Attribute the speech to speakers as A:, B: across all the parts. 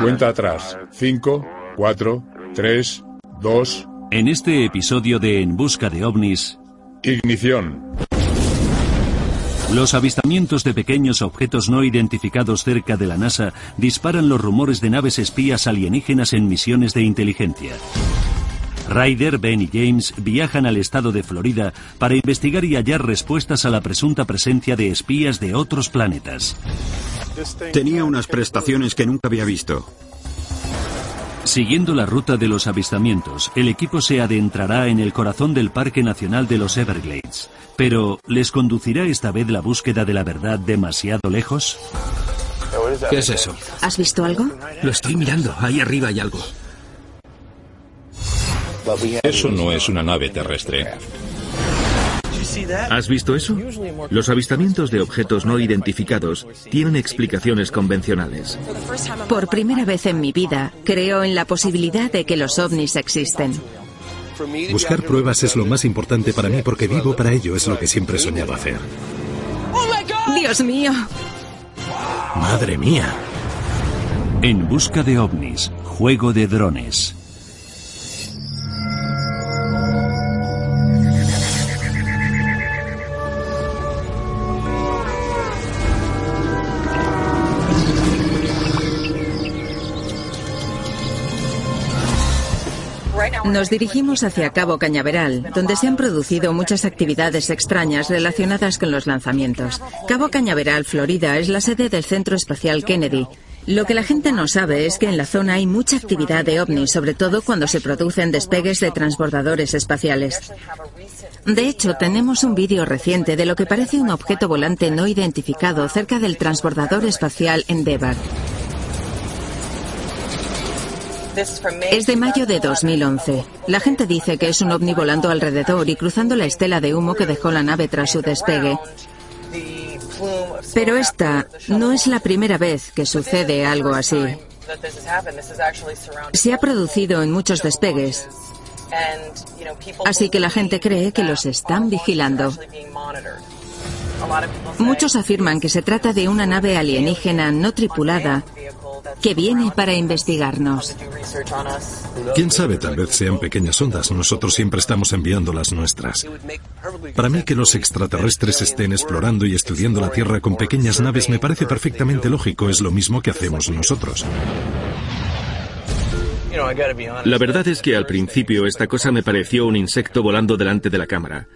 A: Cuenta atrás. 5, 4, 3, 2.
B: En este episodio de En Busca de OVNIs.
A: Ignición.
B: Los avistamientos de pequeños objetos no identificados cerca de la NASA disparan los rumores de naves espías alienígenas en misiones de inteligencia. Ryder, Ben y James viajan al estado de Florida para investigar y hallar respuestas a la presunta presencia de espías de otros planetas.
C: Tenía unas prestaciones que nunca había visto.
B: Siguiendo la ruta de los avistamientos, el equipo se adentrará en el corazón del Parque Nacional de los Everglades. Pero, ¿les conducirá esta vez la búsqueda de la verdad demasiado lejos?
D: ¿Qué es eso?
E: ¿Has visto algo?
D: Lo estoy mirando. Ahí arriba hay algo.
F: Eso no es una nave terrestre.
G: ¿Has visto eso? Los avistamientos de objetos no identificados tienen explicaciones convencionales.
E: Por primera vez en mi vida, creo en la posibilidad de que los ovnis existen.
H: Buscar pruebas es lo más importante para mí porque vivo para ello, es lo que siempre soñaba hacer.
E: ¡Dios mío!
H: ¡Madre mía!
B: En busca de ovnis, juego de drones.
E: Nos dirigimos hacia Cabo Cañaveral, donde se han producido muchas actividades extrañas relacionadas con los lanzamientos. Cabo Cañaveral, Florida, es la sede del Centro Espacial Kennedy. Lo que la gente no sabe es que en la zona hay mucha actividad de ovnis, sobre todo cuando se producen despegues de transbordadores espaciales. De hecho, tenemos un vídeo reciente de lo que parece un objeto volante no identificado cerca del transbordador espacial Endeavour. Es de mayo de 2011. La gente dice que es un ovni volando alrededor y cruzando la estela de humo que dejó la nave tras su despegue. Pero esta no es la primera vez que sucede algo así. Se ha producido en muchos despegues. Así que la gente cree que los están vigilando. Muchos afirman que se trata de una nave alienígena no tripulada que viene para investigarnos.
H: Quién sabe, tal vez sean pequeñas ondas. Nosotros siempre estamos enviando las nuestras. Para mí que los extraterrestres estén explorando y estudiando la Tierra con pequeñas naves me parece perfectamente lógico. Es lo mismo que hacemos nosotros.
G: La verdad es que al principio esta cosa me pareció un insecto volando delante de la cámara.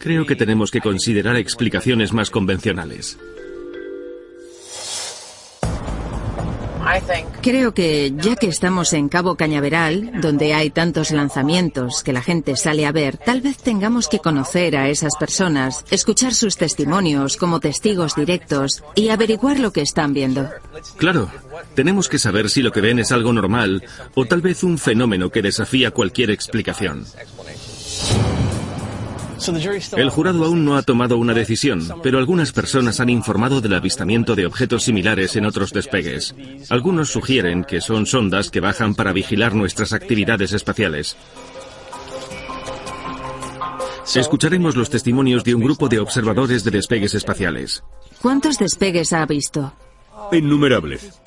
G: Creo que tenemos que considerar explicaciones más convencionales.
E: Creo que ya que estamos en Cabo Cañaveral, donde hay tantos lanzamientos que la gente sale a ver, tal vez tengamos que conocer a esas personas, escuchar sus testimonios como testigos directos y averiguar lo que están viendo.
G: Claro, tenemos que saber si lo que ven es algo normal o tal vez un fenómeno que desafía cualquier explicación. El jurado aún no ha tomado una decisión, pero algunas personas han informado del avistamiento de objetos similares en otros despegues. Algunos sugieren que son sondas que bajan para vigilar nuestras actividades espaciales. Escucharemos los testimonios de un grupo de observadores de despegues espaciales.
E: ¿Cuántos despegues ha visto?
I: Innumerables.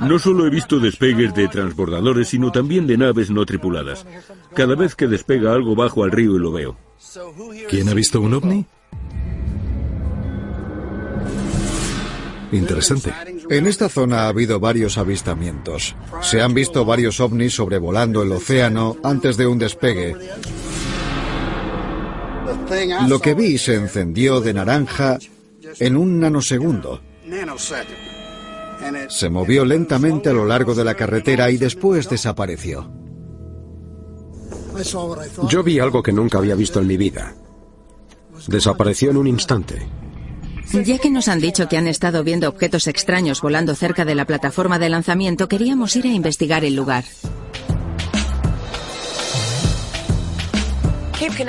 I: No solo he visto despegues de transbordadores, sino también de naves no tripuladas. Cada vez que despega algo bajo al río y lo veo.
H: ¿Quién ha visto un ovni? Interesante.
J: En esta zona ha habido varios avistamientos. Se han visto varios ovnis sobrevolando el océano antes de un despegue. Lo que vi se encendió de naranja en un nanosegundo. Se movió lentamente a lo largo de la carretera y después desapareció.
C: Yo vi algo que nunca había visto en mi vida. Desapareció en un instante.
E: Ya que nos han dicho que han estado viendo objetos extraños volando cerca de la plataforma de lanzamiento, queríamos ir a investigar el lugar.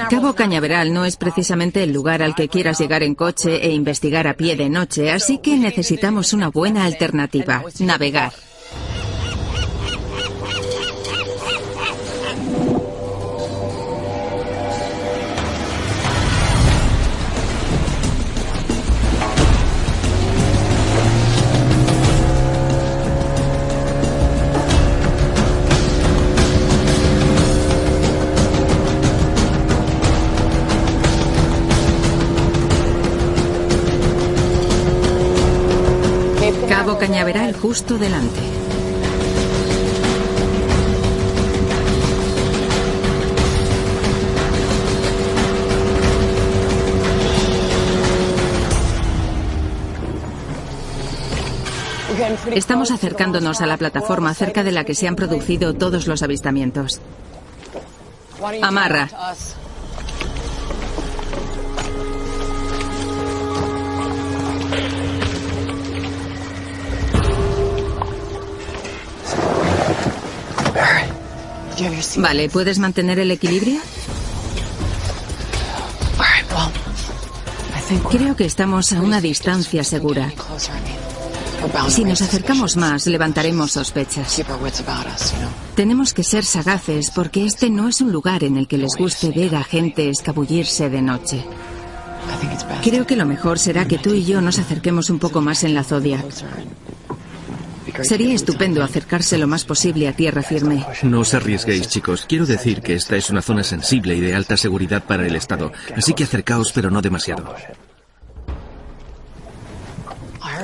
E: Cabo Cañaveral no es precisamente el lugar al que quieras llegar en coche e investigar a pie de noche, así que necesitamos una buena alternativa, navegar. Cañaveral justo delante. Estamos acercándonos a la plataforma cerca de la que se han producido todos los avistamientos. Amarra. Vale, ¿puedes mantener el equilibrio? Creo que estamos a una distancia segura. Si nos acercamos más, levantaremos sospechas. Tenemos que ser sagaces porque este no es un lugar en el que les guste ver a gente escabullirse de noche. Creo que lo mejor será que tú y yo nos acerquemos un poco más en la Zodiac. Sería estupendo acercarse lo más posible a tierra firme.
G: No os arriesguéis, chicos. Quiero decir que esta es una zona sensible y de alta seguridad para el Estado. Así que acercaos, pero no demasiado.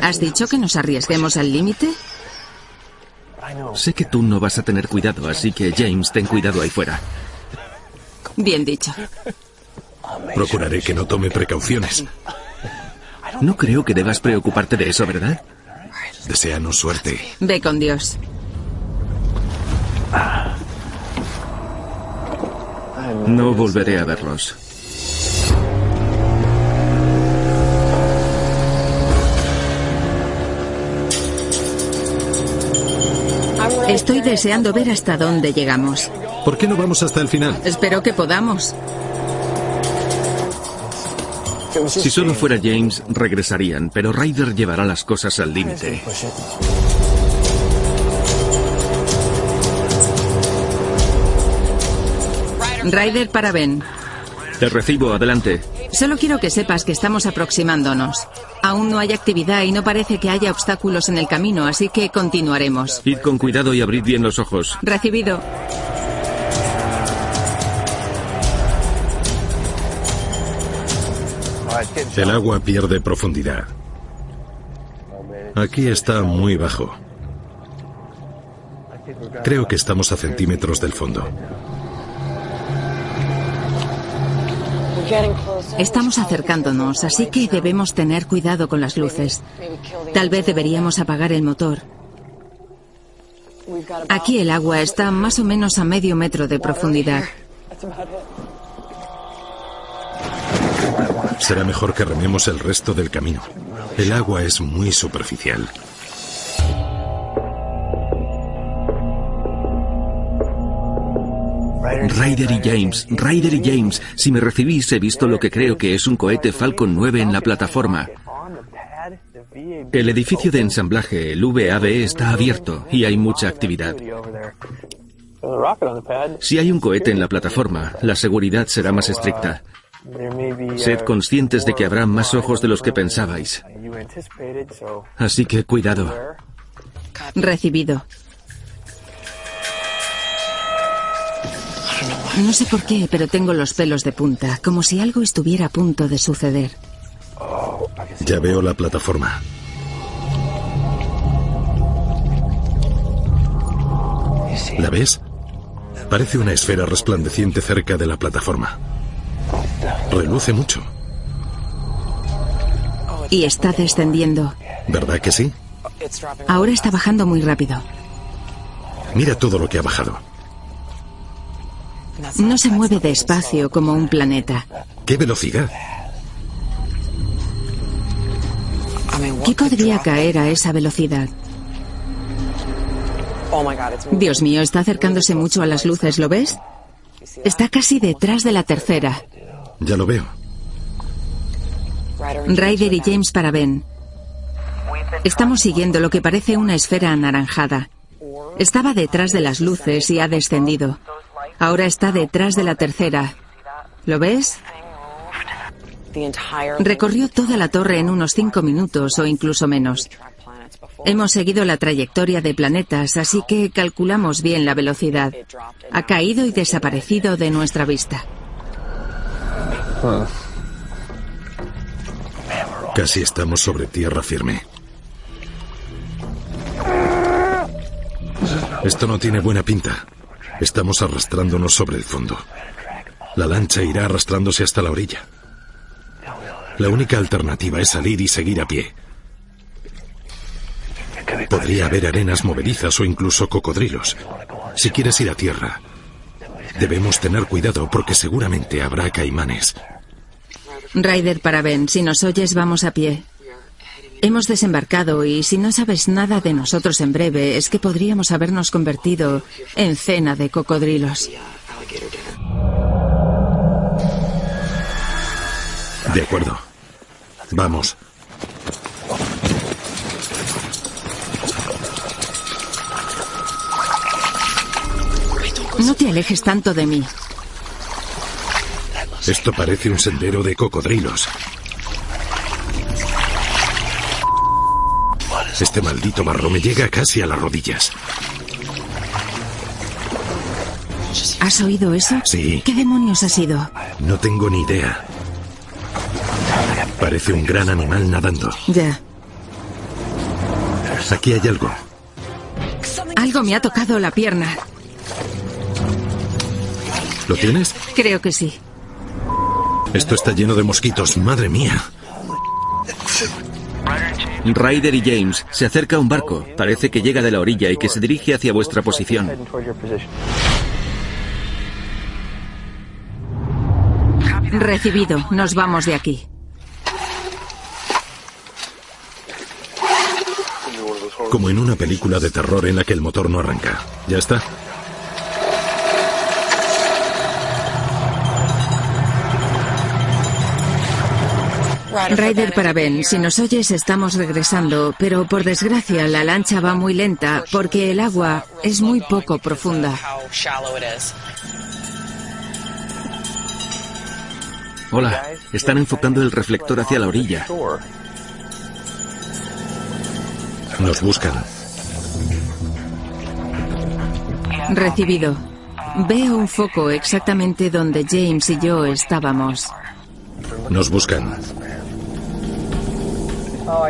E: ¿Has dicho que nos arriesguemos al límite?
G: Sé que tú no vas a tener cuidado, así que James, ten cuidado ahí fuera.
E: Bien dicho.
H: Procuraré que no tome precauciones.
G: No creo que debas preocuparte de eso, ¿verdad?
H: Deseanos suerte.
E: Ve con Dios.
G: No volveré a verlos.
E: Estoy deseando ver hasta dónde llegamos.
H: ¿Por qué no vamos hasta el final?
E: Espero que podamos.
G: Si solo fuera James, regresarían, pero Ryder llevará las cosas al límite.
E: Ryder para Ben.
G: Te recibo, adelante.
E: Solo quiero que sepas que estamos aproximándonos. Aún no hay actividad y no parece que haya obstáculos en el camino, así que continuaremos.
G: Id con cuidado y abrid bien los ojos.
E: Recibido.
H: El agua pierde profundidad. Aquí está muy bajo. Creo que estamos a centímetros del fondo.
E: Estamos acercándonos, así que debemos tener cuidado con las luces. Tal vez deberíamos apagar el motor. Aquí el agua está más o menos a medio metro de profundidad.
H: Será mejor que rememos el resto del camino. El agua es muy superficial.
G: Ryder y James, Ryder y James, si me recibís he visto lo que creo que es un cohete Falcon 9 en la plataforma. El edificio de ensamblaje, el VAB, está abierto y hay mucha actividad. Si hay un cohete en la plataforma, la seguridad será más estricta. Sed conscientes de que habrá más ojos de los que pensabais. Así que cuidado.
E: Recibido. No sé por qué, pero tengo los pelos de punta, como si algo estuviera a punto de suceder.
H: Ya veo la plataforma. ¿La ves? Parece una esfera resplandeciente cerca de la plataforma. Reluce mucho.
E: Y está descendiendo.
H: ¿Verdad que sí?
E: Ahora está bajando muy rápido.
H: Mira todo lo que ha bajado.
E: No se mueve despacio como un planeta.
H: ¿Qué velocidad?
E: ¿Qué podría caer a esa velocidad? Dios mío, está acercándose mucho a las luces, ¿lo ves? Está casi detrás de la tercera.
H: Ya lo veo.
E: Ryder y James para Ben. Estamos siguiendo lo que parece una esfera anaranjada. Estaba detrás de las luces y ha descendido. Ahora está detrás de la tercera. ¿Lo ves? Recorrió toda la torre en unos cinco minutos o incluso menos. Hemos seguido la trayectoria de planetas, así que calculamos bien la velocidad. Ha caído y desaparecido de nuestra vista.
H: Casi estamos sobre tierra firme. Esto no tiene buena pinta. Estamos arrastrándonos sobre el fondo. La lancha irá arrastrándose hasta la orilla. La única alternativa es salir y seguir a pie. Podría haber arenas movedizas o incluso cocodrilos. Si quieres ir a tierra, debemos tener cuidado porque seguramente habrá caimanes.
E: Ryder para Ben, si nos oyes vamos a pie. Hemos desembarcado y si no sabes nada de nosotros en breve es que podríamos habernos convertido en cena de cocodrilos.
H: De acuerdo. Vamos.
E: No te alejes tanto de mí.
H: Esto parece un sendero de cocodrilos. Este maldito barro me llega casi a las rodillas.
E: ¿Has oído eso?
H: Sí.
E: ¿Qué demonios ha sido?
H: No tengo ni idea. Parece un gran animal nadando.
E: Ya.
H: Aquí hay algo.
E: Algo me ha tocado la pierna.
H: ¿Lo tienes?
E: Creo que sí.
H: Esto está lleno de mosquitos. Madre mía.
G: Ryder y James se acerca a un barco. Parece que llega de la orilla y que se dirige hacia vuestra posición.
E: Recibido. Nos vamos de aquí.
H: Como en una película de terror en la que el motor no arranca. ¿Ya está?
E: Ryder para Ben, si nos oyes estamos regresando, pero por desgracia la lancha va muy lenta porque el agua es muy poco profunda.
G: Hola, están enfocando el reflector hacia la orilla.
H: Nos buscan.
E: Recibido. Veo un foco exactamente donde James y yo estábamos.
H: Nos buscan.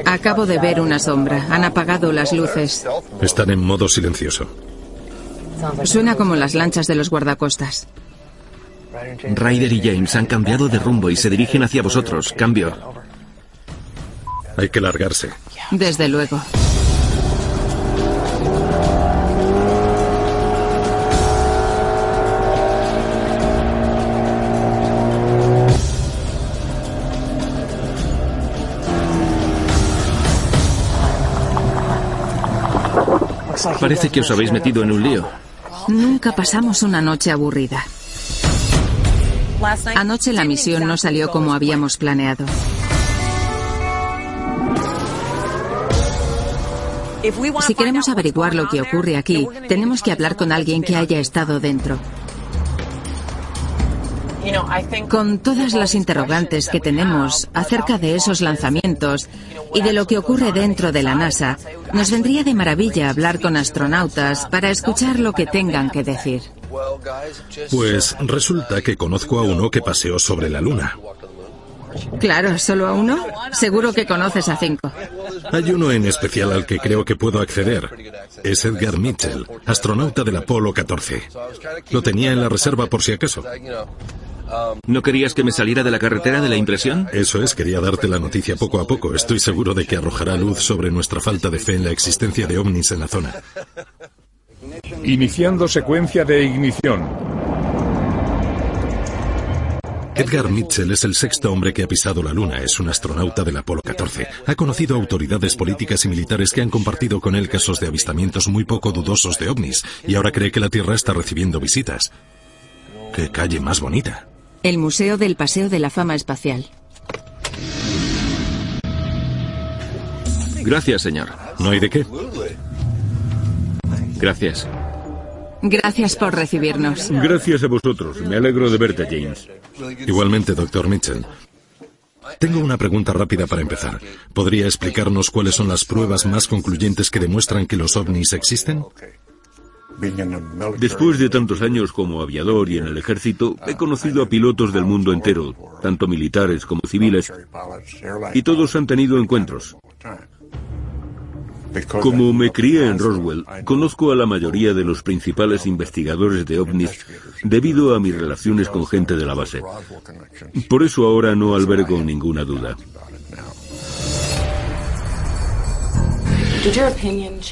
E: Acabo de ver una sombra. Han apagado las luces.
H: Están en modo silencioso.
E: Suena como las lanchas de los guardacostas.
G: Ryder y James han cambiado de rumbo y se dirigen hacia vosotros. Cambio.
H: Hay que largarse.
E: Desde luego.
G: Parece que os habéis metido en un lío.
E: Nunca pasamos una noche aburrida. Anoche la misión no salió como habíamos planeado. Si queremos averiguar lo que ocurre aquí, tenemos que hablar con alguien que haya estado dentro. Con todas las interrogantes que tenemos acerca de esos lanzamientos y de lo que ocurre dentro de la NASA, nos vendría de maravilla hablar con astronautas para escuchar lo que tengan que decir.
H: Pues resulta que conozco a uno que paseó sobre la Luna.
E: Claro, ¿solo a uno? Seguro que conoces a cinco.
H: Hay uno en especial al que creo que puedo acceder. Es Edgar Mitchell, astronauta del Apolo 14. Lo tenía en la reserva por si acaso.
G: ¿No querías que me saliera de la carretera de la impresión?
H: Eso es, quería darte la noticia poco a poco. Estoy seguro de que arrojará luz sobre nuestra falta de fe en la existencia de ovnis en la zona.
A: Iniciando secuencia de ignición.
H: Edgar Mitchell es el sexto hombre que ha pisado la Luna. Es un astronauta del Apolo 14. Ha conocido autoridades políticas y militares que han compartido con él casos de avistamientos muy poco dudosos de ovnis y ahora cree que la Tierra está recibiendo visitas. ¡Qué calle más bonita!
E: El Museo del Paseo de la Fama Espacial.
G: Gracias, señor.
H: No hay de qué.
G: Gracias.
E: Gracias por recibirnos.
I: Gracias a vosotros. Me alegro de verte, James.
H: Igualmente, doctor Mitchell. Tengo una pregunta rápida para empezar. ¿Podría explicarnos cuáles son las pruebas más concluyentes que demuestran que los ovnis existen?
I: Después de tantos años como aviador y en el ejército, he conocido a pilotos del mundo entero, tanto militares como civiles, y todos han tenido encuentros. Como me crié en Roswell, conozco a la mayoría de los principales investigadores de ovnis debido a mis relaciones con gente de la base. Por eso ahora no albergo ninguna duda.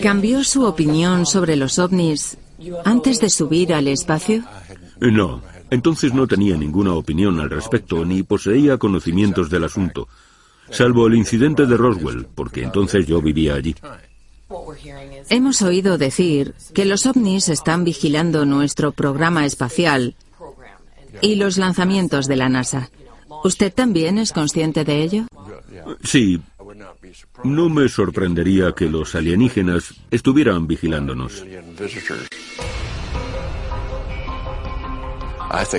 E: ¿Cambió su opinión sobre los ovnis antes de subir al espacio?
I: No, entonces no tenía ninguna opinión al respecto ni poseía conocimientos del asunto, salvo el incidente de Roswell, porque entonces yo vivía allí.
E: Hemos oído decir que los ovnis están vigilando nuestro programa espacial y los lanzamientos de la NASA. ¿Usted también es consciente de ello?
I: Sí. No me sorprendería que los alienígenas estuvieran vigilándonos.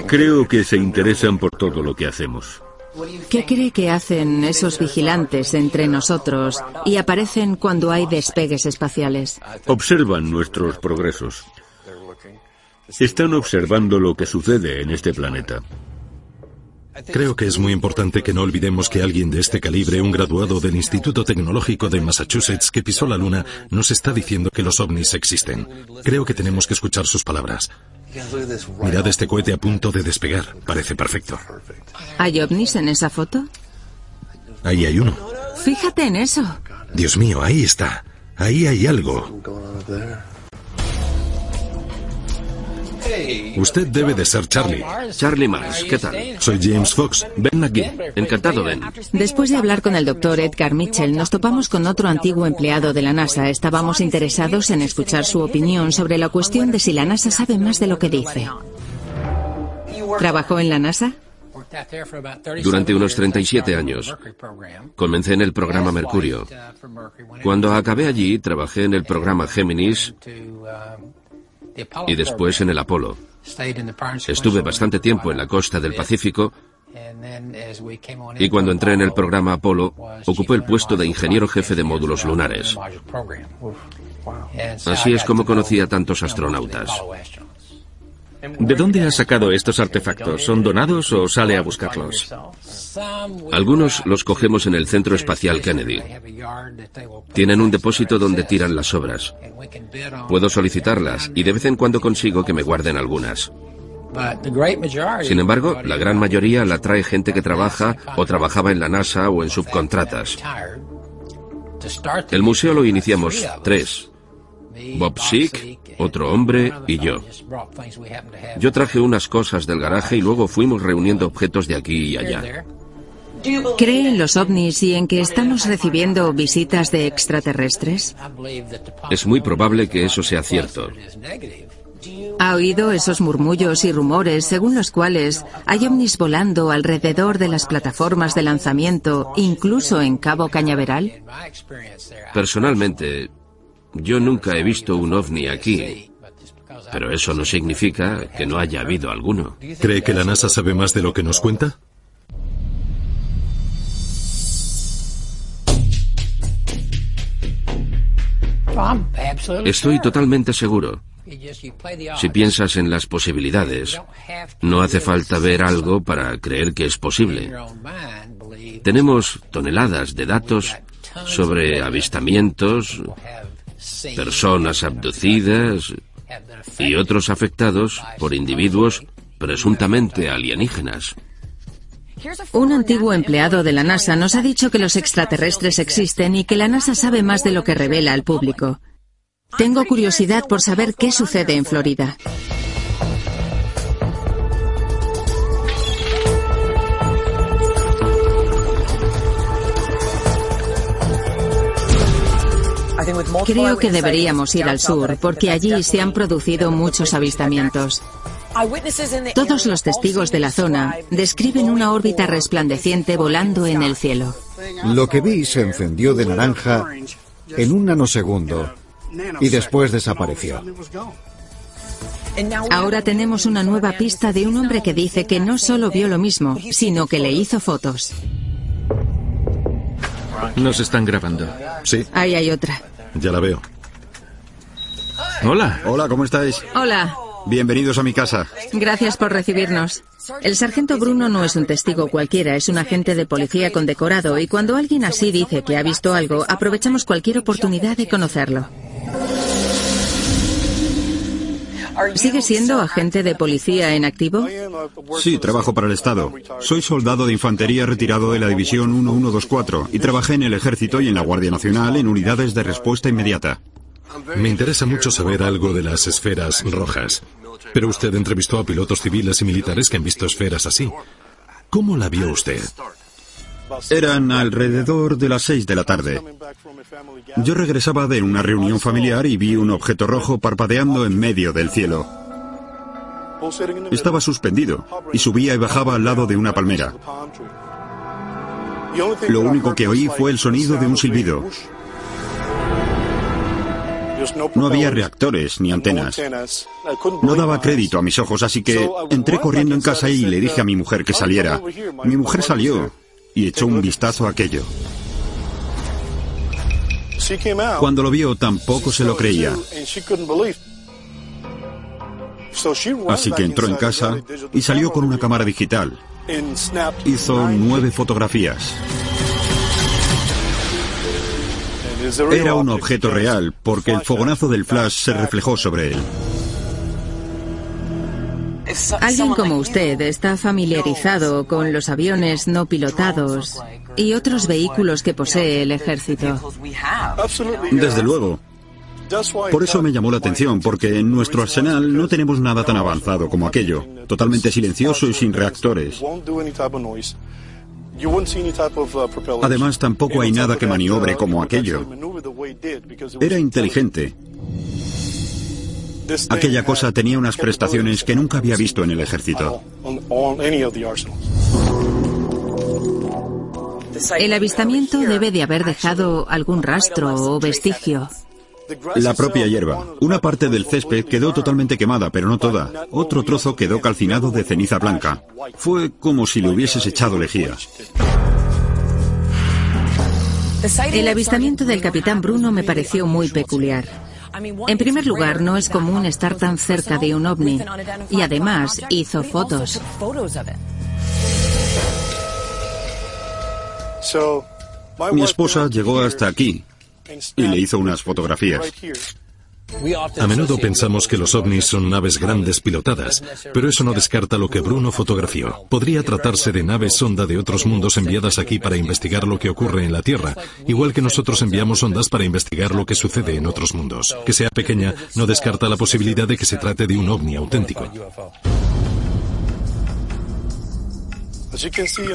I: Creo que se interesan por todo lo que hacemos.
E: ¿Qué cree que hacen esos vigilantes entre nosotros y aparecen cuando hay despegues espaciales?
I: Observan nuestros progresos. Están observando lo que sucede en este planeta.
H: Creo que es muy importante que no olvidemos que alguien de este calibre, un graduado del Instituto Tecnológico de Massachusetts que pisó la Luna, nos está diciendo que los ovnis existen. Creo que tenemos que escuchar sus palabras. Mirad este cohete a punto de despegar. Parece perfecto.
E: ¿Hay ovnis en esa foto?
H: Ahí hay uno.
E: Fíjate en eso.
H: Dios mío, ahí está. Ahí hay algo. Usted debe de ser Charlie.
D: Charlie Mars, ¿qué tal?
H: Soy James Fox.
D: Ven aquí. Encantado, Ben.
E: Después de hablar con el doctor Edgar Mitchell, nos topamos con otro antiguo empleado de la NASA. Estábamos interesados en escuchar su opinión sobre la cuestión de si la NASA sabe más de lo que dice. ¿Trabajó en la NASA?
D: Durante unos 37 años. Comencé en el programa Mercurio. Cuando acabé allí, trabajé en el programa Géminis y después en el Apolo. Estuve bastante tiempo en la costa del Pacífico y cuando entré en el programa Apolo ocupé el puesto de ingeniero jefe de módulos lunares. Así es como conocí a tantos astronautas.
G: ¿De dónde ha sacado estos artefactos? ¿Son donados o sale a buscarlos?
D: Algunos los cogemos en el Centro Espacial Kennedy. Tienen un depósito donde tiran las obras. Puedo solicitarlas y de vez en cuando consigo que me guarden algunas. Sin embargo, la gran mayoría la trae gente que trabaja o trabajaba en la NASA o en subcontratas. El museo lo iniciamos tres. Bob Sick, otro hombre y yo. Yo traje unas cosas del garaje y luego fuimos reuniendo objetos de aquí y allá.
E: ¿Cree en los ovnis y en que estamos recibiendo visitas de extraterrestres?
D: Es muy probable que eso sea cierto.
E: ¿Ha oído esos murmullos y rumores según los cuales hay ovnis volando alrededor de las plataformas de lanzamiento, incluso en Cabo Cañaveral?
D: Personalmente, yo nunca he visto un ovni aquí, pero eso no significa que no haya habido alguno.
H: ¿Cree que la NASA sabe más de lo que nos cuenta?
D: Estoy totalmente seguro. Si piensas en las posibilidades, no hace falta ver algo para creer que es posible. Tenemos toneladas de datos sobre avistamientos, personas abducidas y otros afectados por individuos presuntamente alienígenas.
E: Un antiguo empleado de la NASA nos ha dicho que los extraterrestres existen y que la NASA sabe más de lo que revela al público. Tengo curiosidad por saber qué sucede en Florida. Creo que deberíamos ir al sur porque allí se han producido muchos avistamientos. Todos los testigos de la zona describen una órbita resplandeciente volando en el cielo.
J: Lo que vi se encendió de naranja en un nanosegundo y después desapareció.
E: Ahora tenemos una nueva pista de un hombre que dice que no solo vio lo mismo, sino que le hizo fotos.
G: Nos están grabando.
H: Sí.
E: Ahí hay otra.
H: Ya la veo.
G: Hola.
K: Hola, ¿cómo estáis?
E: Hola.
K: Bienvenidos a mi casa.
E: Gracias por recibirnos. El sargento Bruno no es un testigo cualquiera, es un agente de policía condecorado y cuando alguien así dice que ha visto algo, aprovechamos cualquier oportunidad de conocerlo. ¿Sigue siendo agente de policía en activo?
K: Sí, trabajo para el Estado. Soy soldado de infantería retirado de la División 1124 y trabajé en el Ejército y en la Guardia Nacional en unidades de respuesta inmediata.
H: Me interesa mucho saber algo de las esferas rojas. Pero usted entrevistó a pilotos civiles y militares que han visto esferas así. ¿Cómo la vio usted?
K: Eran alrededor de las seis de la tarde. Yo regresaba de una reunión familiar y vi un objeto rojo parpadeando en medio del cielo. Estaba suspendido y subía y bajaba al lado de una palmera. Lo único que oí fue el sonido de un silbido. No había reactores ni antenas. No daba crédito a mis ojos, así que entré corriendo en casa y le dije a mi mujer que saliera. Mi mujer salió y echó un vistazo a aquello. Cuando lo vio tampoco se lo creía. Así que entró en casa y salió con una cámara digital. Hizo nueve fotografías. Era un objeto real porque el fogonazo del flash se reflejó sobre él.
E: Alguien como usted está familiarizado con los aviones no pilotados y otros vehículos que posee el ejército.
K: Desde luego. Por eso me llamó la atención, porque en nuestro arsenal no tenemos nada tan avanzado como aquello, totalmente silencioso y sin reactores. Además, tampoco hay nada que maniobre como aquello. Era inteligente. Aquella cosa tenía unas prestaciones que nunca había visto en el ejército.
E: El avistamiento debe de haber dejado algún rastro o vestigio.
K: La propia hierba. Una parte del césped quedó totalmente quemada, pero no toda. Otro trozo quedó calcinado de ceniza blanca. Fue como si le hubieses echado lejía.
E: El avistamiento del capitán Bruno me pareció muy peculiar. En primer lugar, no es común estar tan cerca de un ovni y además hizo fotos.
K: Mi esposa llegó hasta aquí y le hizo unas fotografías.
H: A menudo pensamos que los ovnis son naves grandes pilotadas, pero eso no descarta lo que Bruno fotografió. Podría tratarse de naves sonda de otros mundos enviadas aquí para investigar lo que ocurre en la Tierra, igual que nosotros enviamos ondas para investigar lo que sucede en otros mundos. Que sea pequeña no descarta la posibilidad de que se trate de un ovni auténtico.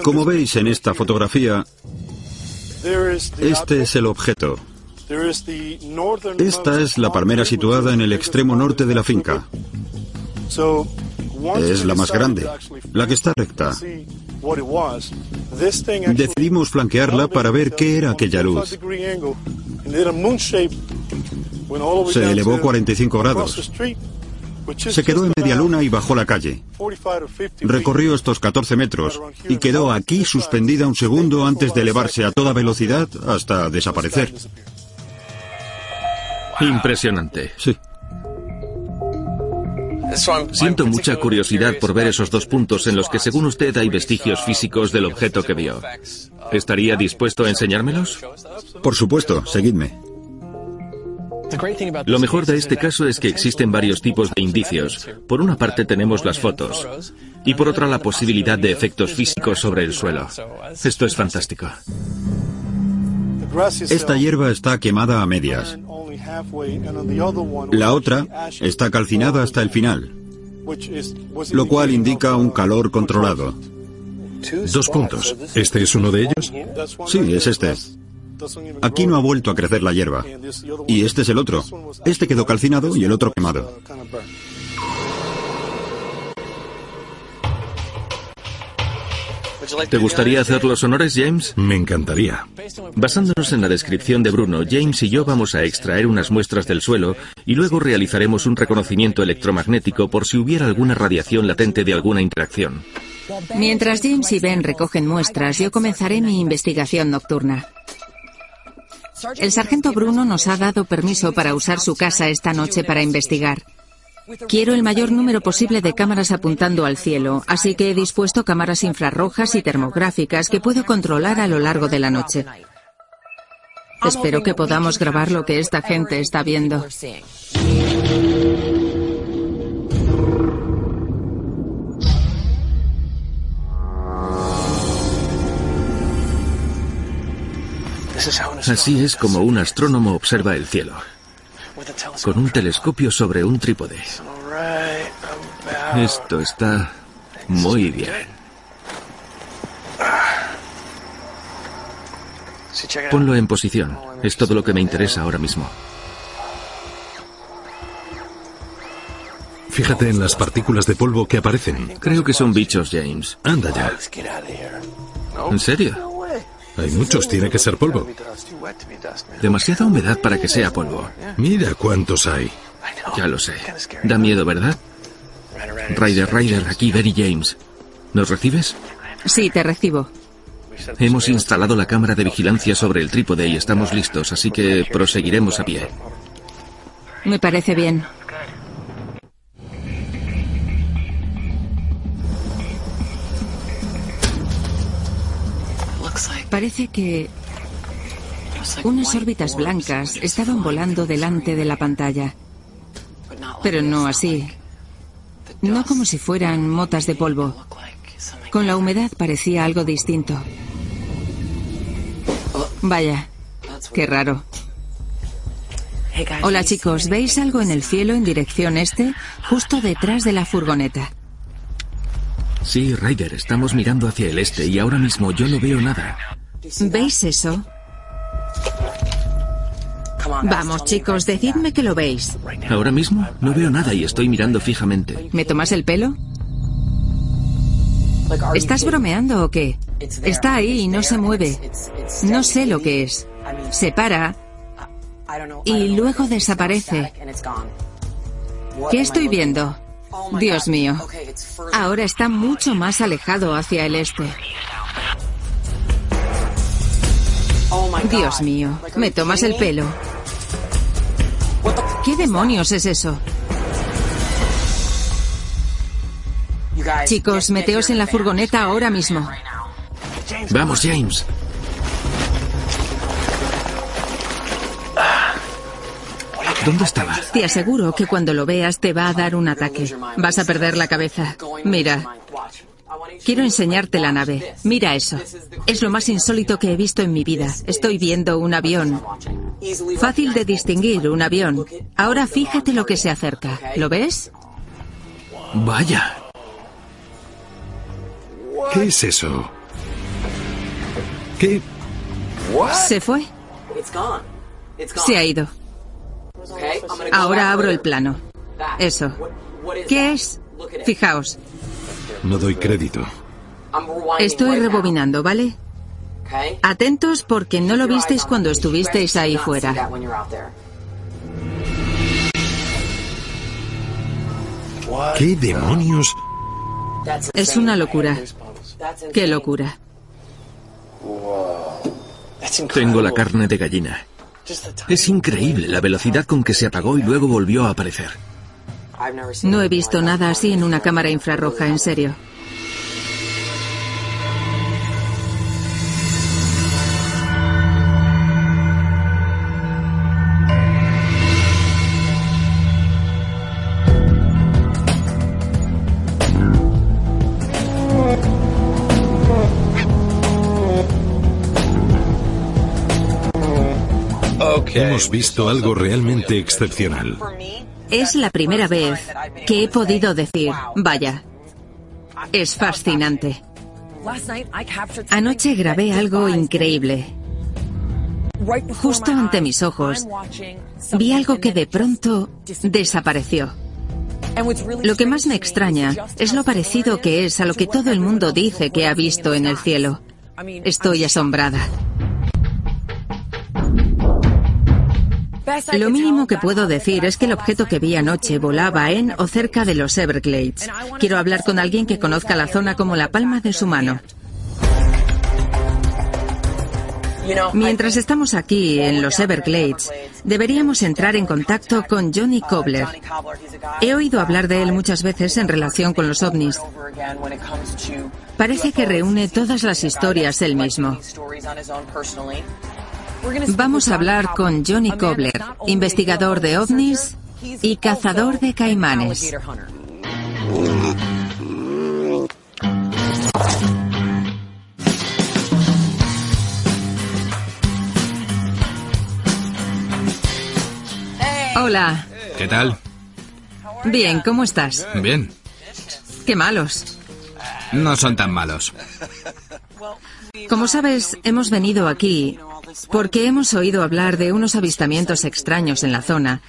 K: Como veis en esta fotografía, este es el objeto. Esta es la palmera situada en el extremo norte de la finca. Es la más grande, la que está recta. Decidimos flanquearla para ver qué era aquella luz. Se elevó 45 grados. Se quedó en media luna y bajó la calle. Recorrió estos 14 metros y quedó aquí suspendida un segundo antes de elevarse a toda velocidad hasta desaparecer.
G: Impresionante.
K: Sí.
G: Siento mucha curiosidad por ver esos dos puntos en los que según usted hay vestigios físicos del objeto que vio. ¿Estaría dispuesto a enseñármelos?
K: Por supuesto, seguidme.
G: Lo mejor de este caso es que existen varios tipos de indicios. Por una parte tenemos las fotos y por otra la posibilidad de efectos físicos sobre el suelo. Esto es fantástico.
K: Esta hierba está quemada a medias. La otra está calcinada hasta el final, lo cual indica un calor controlado.
H: Dos puntos. ¿Este es uno de ellos?
K: Sí, es este. Aquí no ha vuelto a crecer la hierba. Y este es el otro. Este quedó calcinado y el otro quemado.
G: ¿Te gustaría hacer los honores, James?
H: Me encantaría.
G: Basándonos en la descripción de Bruno, James y yo vamos a extraer unas muestras del suelo y luego realizaremos un reconocimiento electromagnético por si hubiera alguna radiación latente de alguna interacción.
E: Mientras James y Ben recogen muestras, yo comenzaré mi investigación nocturna. El sargento Bruno nos ha dado permiso para usar su casa esta noche para investigar. Quiero el mayor número posible de cámaras apuntando al cielo, así que he dispuesto cámaras infrarrojas y termográficas que puedo controlar a lo largo de la noche. Espero que podamos grabar lo que esta gente está viendo.
G: Así es como un astrónomo observa el cielo, con un telescopio sobre un trípode. Esto está muy bien. Ponlo en posición. Es todo lo que me interesa ahora mismo.
H: Fíjate en las partículas de polvo que aparecen.
G: Creo que son bichos, James.
H: Anda ya.
G: ¿En serio?
H: Hay muchos, tiene que ser polvo.
G: Demasiada humedad para que sea polvo.
H: Mira cuántos hay.
G: Ya lo sé. Da miedo, ¿verdad? Ryder, Ryder, aquí Benny James. ¿Nos recibes?
E: Sí, te recibo.
G: Hemos instalado la cámara de vigilancia sobre el trípode y estamos listos, así que proseguiremos a pie.
E: Me parece bien. Parece que unas órbitas blancas estaban volando delante de la pantalla. Pero no así. No como si fueran motas de polvo. Con la humedad parecía algo distinto. Vaya, qué raro. Hola chicos, ¿veis algo en el cielo en dirección este? Justo detrás de la furgoneta.
G: Sí, Ryder, estamos mirando hacia el este y ahora mismo yo no veo nada.
E: ¿Veis eso? Vamos, chicos, decidme que lo veis.
G: Ahora mismo no veo nada y estoy mirando fijamente.
E: ¿Me tomas el pelo? ¿Estás bromeando o qué? Está ahí y no se mueve. No sé lo que es. Se para y luego desaparece. ¿Qué estoy viendo? Dios mío. Ahora está mucho más alejado hacia el este. Dios mío, ¿me tomas el pelo? ¿Qué demonios es eso? Chicos, meteos en la furgoneta ahora mismo.
G: Vamos, James. ¿Dónde estaba?
E: Te aseguro que cuando lo veas te va a dar un ataque. Vas a perder la cabeza. Mira. Quiero enseñarte la nave. Mira eso. Es lo más insólito que he visto en mi vida. Estoy viendo un avión. Fácil de distinguir, un avión. Ahora fíjate lo que se acerca. ¿Lo ves?
G: Vaya.
H: ¿Qué es eso? ¿Qué?
E: Se fue. Se ha ido. Ahora abro el plano. Eso. ¿Qué es? Fijaos.
H: No doy crédito.
E: Estoy rebobinando, ¿vale? Atentos porque no lo visteis cuando estuvisteis ahí fuera.
H: ¿Qué demonios?
E: Es una locura. Qué locura.
G: Tengo la carne de gallina. Es increíble la velocidad con que se apagó y luego volvió a aparecer.
E: No he visto nada así en una cámara infrarroja, en serio.
H: Hemos visto algo realmente excepcional.
E: Es la primera vez que he podido decir, vaya, es fascinante. Anoche grabé algo increíble. Justo ante mis ojos, vi algo que de pronto desapareció. Lo que más me extraña es lo parecido que es a lo que todo el mundo dice que ha visto en el cielo. Estoy asombrada. Lo mínimo que puedo decir es que el objeto que vi anoche volaba en o cerca de los Everglades. Quiero hablar con alguien que conozca la zona como la palma de su mano. Mientras estamos aquí en los Everglades, deberíamos entrar en contacto con Johnny Cobbler. He oído hablar de él muchas veces en relación con los ovnis. Parece que reúne todas las historias él mismo. Vamos a hablar con Johnny Cobbler, investigador de ovnis y cazador de caimanes. Hola.
L: ¿Qué tal?
E: Bien, ¿cómo estás?
L: Bien.
E: Qué malos.
L: No son tan malos.
E: Como sabes, hemos venido aquí porque hemos oído hablar de unos avistamientos extraños en la zona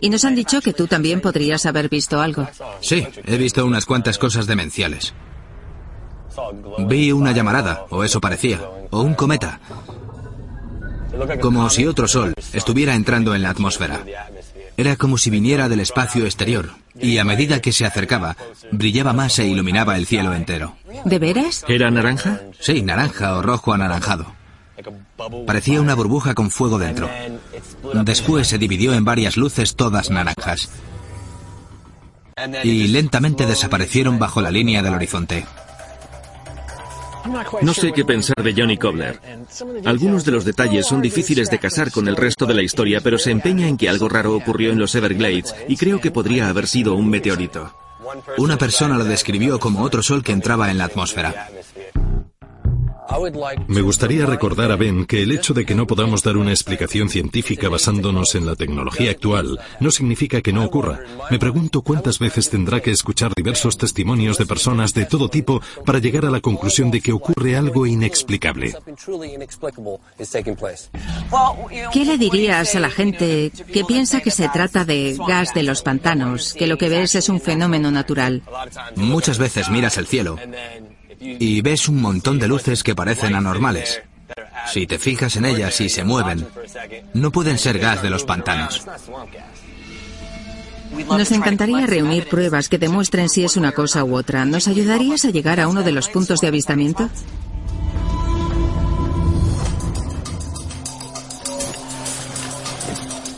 E: y nos han dicho que tú también podrías haber visto algo.
L: Sí, he visto unas cuantas cosas demenciales. Vi una llamarada, o eso parecía, o un cometa. Como si otro sol estuviera entrando en la atmósfera. Era como si viniera del espacio exterior, y a medida que se acercaba, brillaba más e iluminaba el cielo entero.
E: ¿De veras?
G: ¿Era naranja?
L: Sí, naranja o rojo anaranjado. Parecía una burbuja con fuego dentro. Después se dividió en varias luces todas naranjas. Y lentamente desaparecieron bajo la línea del horizonte.
G: No sé qué pensar de Johnny Cobbler. Algunos de los detalles son difíciles de casar con el resto de la historia, pero se empeña en que algo raro ocurrió en los Everglades y creo que podría haber sido un meteorito.
L: Una persona lo describió como otro sol que entraba en la atmósfera.
H: Me gustaría recordar a Ben que el hecho de que no podamos dar una explicación científica basándonos en la tecnología actual no significa que no ocurra. Me pregunto cuántas veces tendrá que escuchar diversos testimonios de personas de todo tipo para llegar a la conclusión de que ocurre algo inexplicable.
E: ¿Qué le dirías a la gente que piensa que se trata de gas de los pantanos, que lo que ves es un fenómeno natural?
L: Muchas veces miras el cielo y ves un montón de luces que parecen anormales. Si te fijas en ellas y se mueven, no pueden ser gas de los pantanos.
E: Nos encantaría reunir pruebas que demuestren si es una cosa u otra. ¿Nos ayudarías a llegar a uno de los puntos de avistamiento?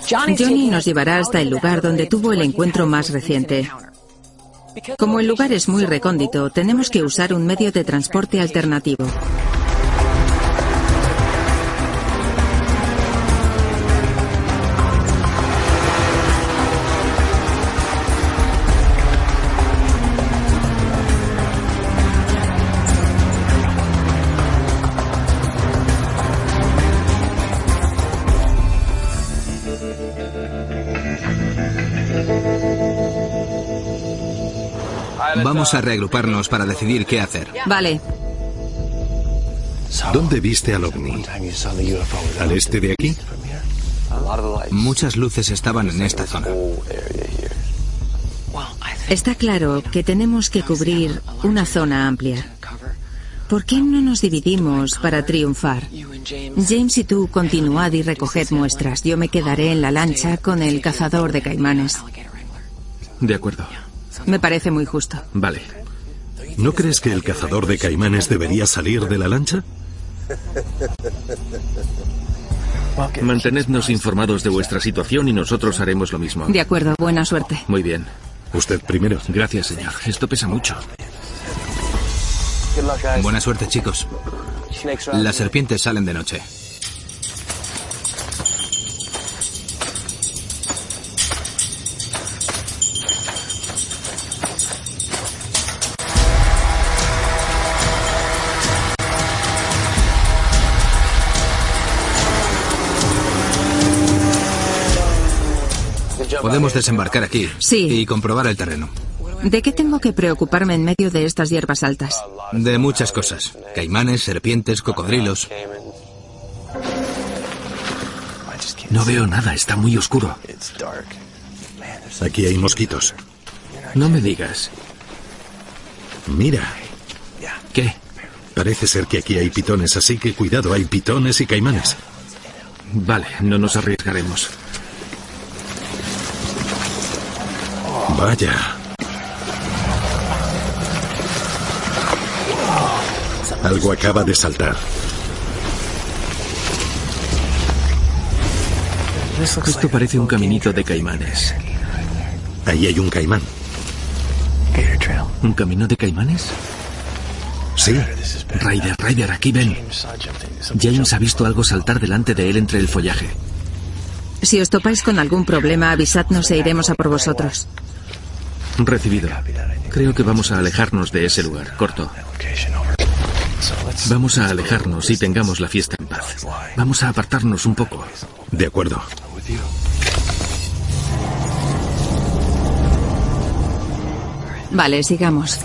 E: Johnny nos llevará hasta el lugar donde tuvo el encuentro más reciente. Como el lugar es muy recóndito, tenemos que usar un medio de transporte alternativo.
L: Vamos a reagruparnos para decidir qué hacer.
E: Vale.
H: ¿Dónde viste al ovni? ¿Al este de aquí?
L: Muchas luces estaban en esta zona.
E: Está claro que tenemos que cubrir una zona amplia. ¿Por qué no nos dividimos para triunfar? James y tú continuad y recoged muestras. Yo me quedaré en la lancha con el cazador de caimanes.
G: De acuerdo.
E: Me parece muy justo.
G: Vale.
H: ¿No crees que el cazador de caimanes debería salir de la lancha?
G: Mantenednos informados de vuestra situación y nosotros haremos lo mismo.
E: De acuerdo, buena suerte.
G: Muy bien.
H: Usted primero.
G: Gracias, señor. Esto pesa mucho.
L: Buena suerte, chicos. Las serpientes salen de noche. Podemos desembarcar aquí
E: Sí.
L: y comprobar el terreno.
E: ¿De qué tengo que preocuparme en medio de estas hierbas altas?
L: De muchas cosas. Caimanes, serpientes, cocodrilos.
G: No veo nada, está muy oscuro.
H: Aquí hay mosquitos.
G: No me digas.
H: Mira,
G: ¿Qué?
H: parece ser que aquí hay pitones, así que cuidado, hay pitones y caimanes.
G: Vale, no nos arriesgaremos.
H: Vaya. Algo acaba de saltar.
G: Esto parece un caminito de caimanes.
H: Ahí hay un caimán.
G: ¿Un camino de caimanes?
H: Sí.
G: Ryder, Ryder, aquí ven. James ha visto algo saltar delante de él entre el follaje.
E: Si os topáis con algún problema, avisadnos e iremos a por vosotros.
G: Recibido. Creo que vamos a alejarnos de ese lugar. Corto. Vamos a alejarnos y tengamos la fiesta en paz. Vamos a apartarnos un poco.
H: De acuerdo.
E: Vale, sigamos.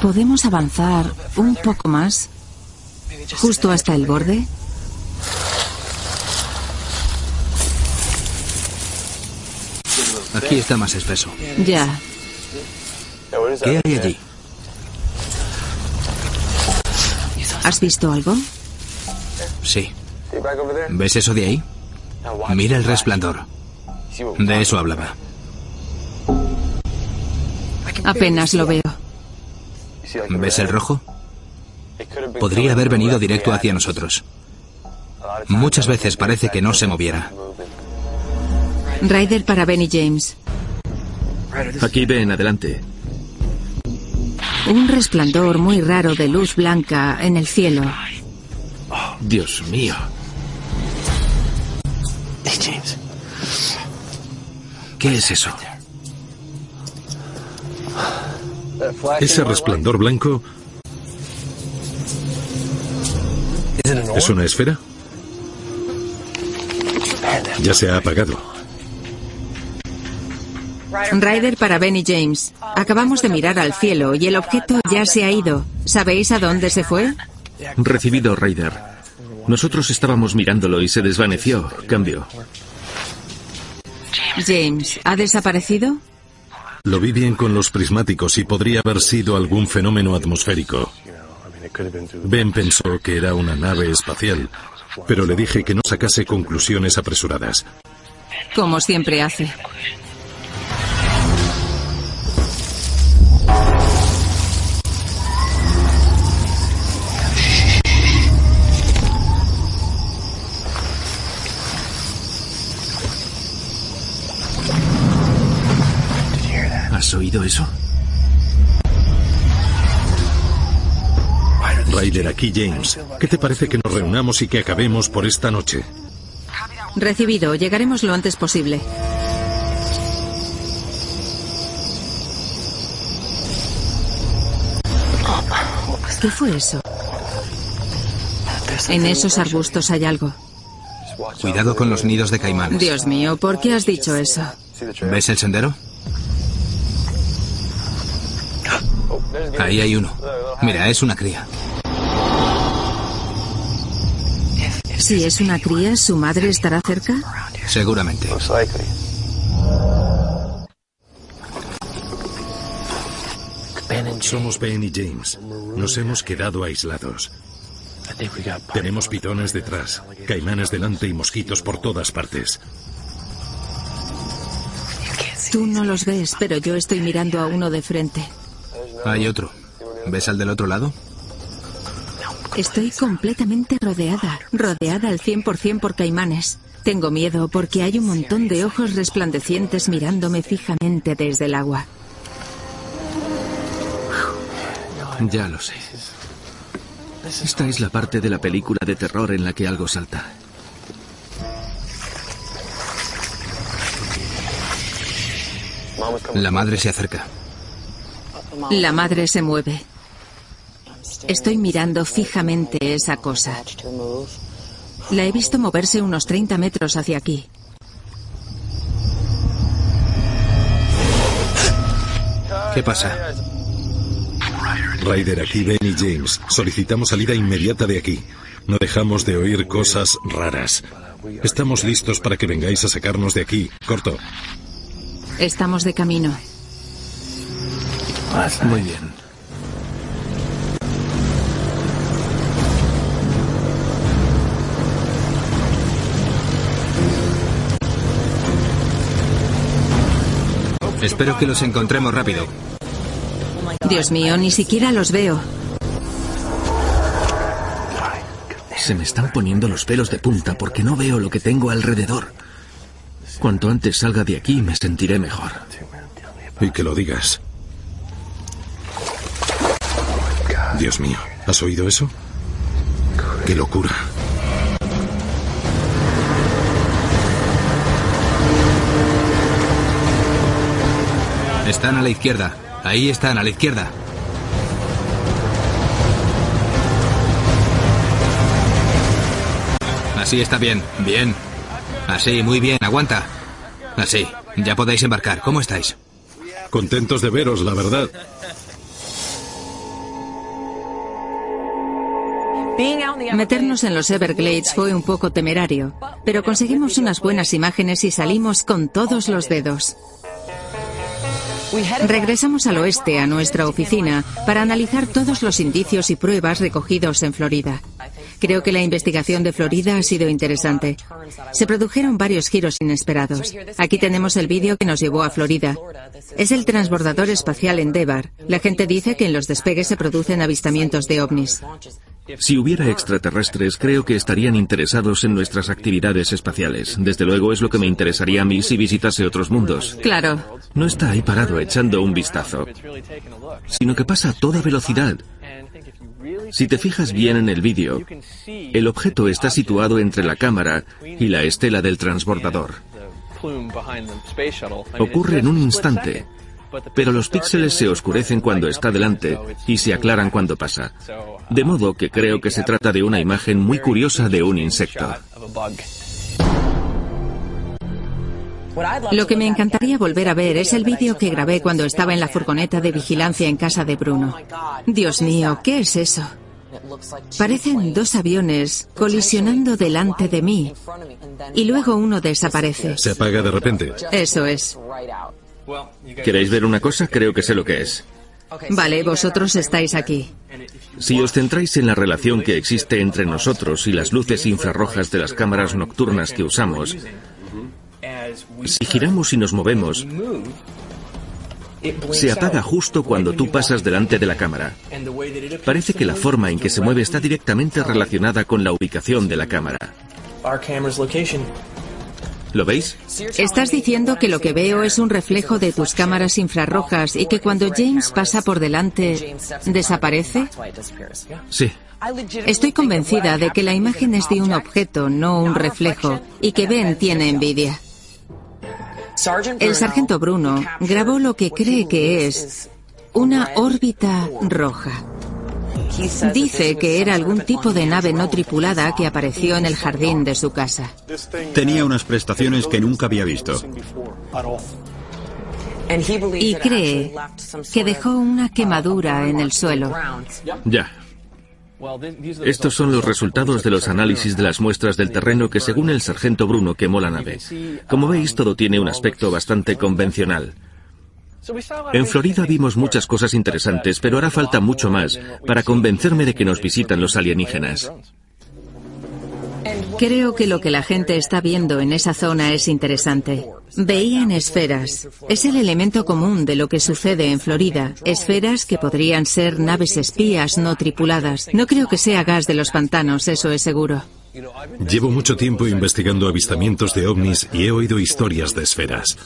E: ¿Podemos avanzar un poco más? ¿Justo hasta el borde?
L: Aquí está más espeso.
E: Ya.
L: ¿Qué hay allí?
E: ¿Has visto algo?
L: Sí. ¿Ves eso de ahí? Mira el resplandor. De eso hablaba.
E: Apenas lo veo.
L: ¿Ves el rojo? Podría haber venido directo hacia nosotros. Muchas veces parece que no se moviera.
E: Ryder para Benny James.
G: Aquí ven, adelante.
E: Un resplandor muy raro de luz blanca en el cielo.
G: Dios mío. ¿Qué es eso?
H: Ese resplandor blanco... ¿Es una esfera? Ya se ha apagado.
E: Ryder para Benny James. Acabamos de mirar al cielo y el objeto ya se ha ido. ¿Sabéis a dónde se fue?
G: Recibido, Ryder. Nosotros estábamos mirándolo y se desvaneció. Cambio.
E: James, ¿ha desaparecido?
H: Lo vi bien con los prismáticos y podría haber sido algún fenómeno atmosférico. Ben pensó que era una nave espacial, pero le dije que no sacase conclusiones apresuradas.
E: Como siempre hace.
G: Eso?
H: Ryder, aquí James. ¿Qué te parece que nos reunamos y que acabemos por esta noche?
E: Recibido. Llegaremos lo antes posible. ¿Qué fue eso? En esos arbustos hay algo.
L: Cuidado con los nidos de caimanes.
E: Dios mío, ¿por qué has dicho eso?
L: ¿Ves el sendero? Ahí hay uno. Mira, es una cría.
E: Si es una cría, ¿su madre estará cerca?
L: Seguramente.
H: Somos Ben y James. Nos hemos quedado aislados. Tenemos pitones detrás, caimanes delante y mosquitos por todas partes.
E: Tú no los ves, pero yo estoy mirando a uno de frente.
L: Hay otro. ¿Ves al del otro lado?
E: Estoy completamente rodeada, rodeada al 100% por caimanes. Tengo miedo porque hay un montón de ojos resplandecientes mirándome fijamente desde el agua.
G: Ya lo sé. Esta es la parte de la película de terror en la que algo salta.
L: La madre se acerca.
E: La madre se mueve. Estoy mirando fijamente esa cosa. La he visto moverse unos 30 metros hacia aquí.
L: ¿Qué pasa?
H: Ryder, aquí Ben y James. Solicitamos salida inmediata de aquí. No dejamos de oír cosas raras. Estamos listos para que vengáis a sacarnos de aquí. Corto.
E: Estamos de camino.
G: Muy bien.
L: Espero que los encontremos rápido.
E: Dios mío, ni siquiera los veo.
G: Se me están poniendo los pelos de punta porque no veo lo que tengo alrededor. Cuanto antes salga de aquí me sentiré mejor.
H: Y que lo digas. Dios mío, ¿has oído eso? ¡Qué locura!
L: Están a la izquierda. Ahí están, a la izquierda. Así está bien, bien. Así, muy bien, aguanta. Así, ya podéis embarcar. ¿Cómo estáis?
H: Contentos de veros, la verdad.
E: Meternos en los Everglades fue un poco temerario, pero conseguimos unas buenas imágenes y salimos con todos los dedos. Regresamos al oeste, a nuestra oficina, para analizar todos los indicios y pruebas recogidos en Florida. Creo que la investigación de Florida ha sido interesante. Se produjeron varios giros inesperados. Aquí tenemos el vídeo que nos llevó a Florida. Es el transbordador espacial Endeavour. La gente dice que en los despegues se producen avistamientos de ovnis.
G: Si hubiera extraterrestres, creo que estarían interesados en nuestras actividades espaciales. Desde luego es lo que me interesaría a mí si visitase otros mundos.
E: Claro.
G: No está ahí parado echando un vistazo, sino que pasa a toda velocidad. Si te fijas bien en el vídeo, el objeto está situado entre la cámara y la estela del transbordador. Ocurre en un instante, pero los píxeles se oscurecen cuando está delante y se aclaran cuando pasa. De modo que creo que se trata de una imagen muy curiosa de un insecto.
E: Lo que me encantaría volver a ver es el vídeo que grabé cuando estaba en la furgoneta de vigilancia en casa de Bruno. Dios mío, ¿qué es eso? Parecen dos aviones colisionando delante de mí y luego uno desaparece.
H: Se apaga de repente.
E: Eso es.
G: ¿Queréis ver una cosa? Creo que sé lo que es.
E: Vale, vosotros estáis aquí.
G: Si os centráis en la relación que existe entre nosotros y las luces infrarrojas de las cámaras nocturnas que usamos, si giramos y nos movemos, se apaga justo cuando tú pasas delante de la cámara. Parece que la forma en que se mueve está directamente relacionada con la ubicación de la cámara. ¿Lo veis?
E: Estás diciendo que lo que veo es un reflejo de tus cámaras infrarrojas y que cuando James pasa por delante, ¿desaparece?
G: Sí.
E: Estoy convencida de que la imagen es de un objeto, no un reflejo, y que Ben tiene envidia. El sargento Bruno grabó lo que cree que es una órbita roja. Dice que era algún tipo de nave no tripulada que apareció en el jardín de su casa.
K: Tenía unas prestaciones que nunca había visto.
E: Y cree que dejó una quemadura en el suelo.
G: Ya. Estos son los resultados de los análisis de las muestras del terreno que según el sargento Bruno quemó la nave. Como veis, todo tiene un aspecto bastante convencional. En Florida vimos muchas cosas interesantes, pero hará falta mucho más para convencerme de que nos visitan los alienígenas.
E: Creo que lo que la gente está viendo en esa zona es interesante. Veían esferas. Es el elemento común de lo que sucede en Florida. Esferas que podrían ser naves espías no tripuladas. No creo que sea gas de los pantanos, eso es seguro.
H: Llevo mucho tiempo investigando avistamientos de ovnis y he oído historias de esferas.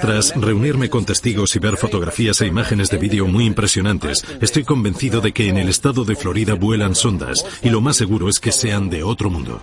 H: Tras reunirme con testigos y ver fotografías e imágenes de vídeo muy impresionantes, estoy convencido de que en el estado de Florida vuelan sondas y lo más seguro es que sean de otro mundo.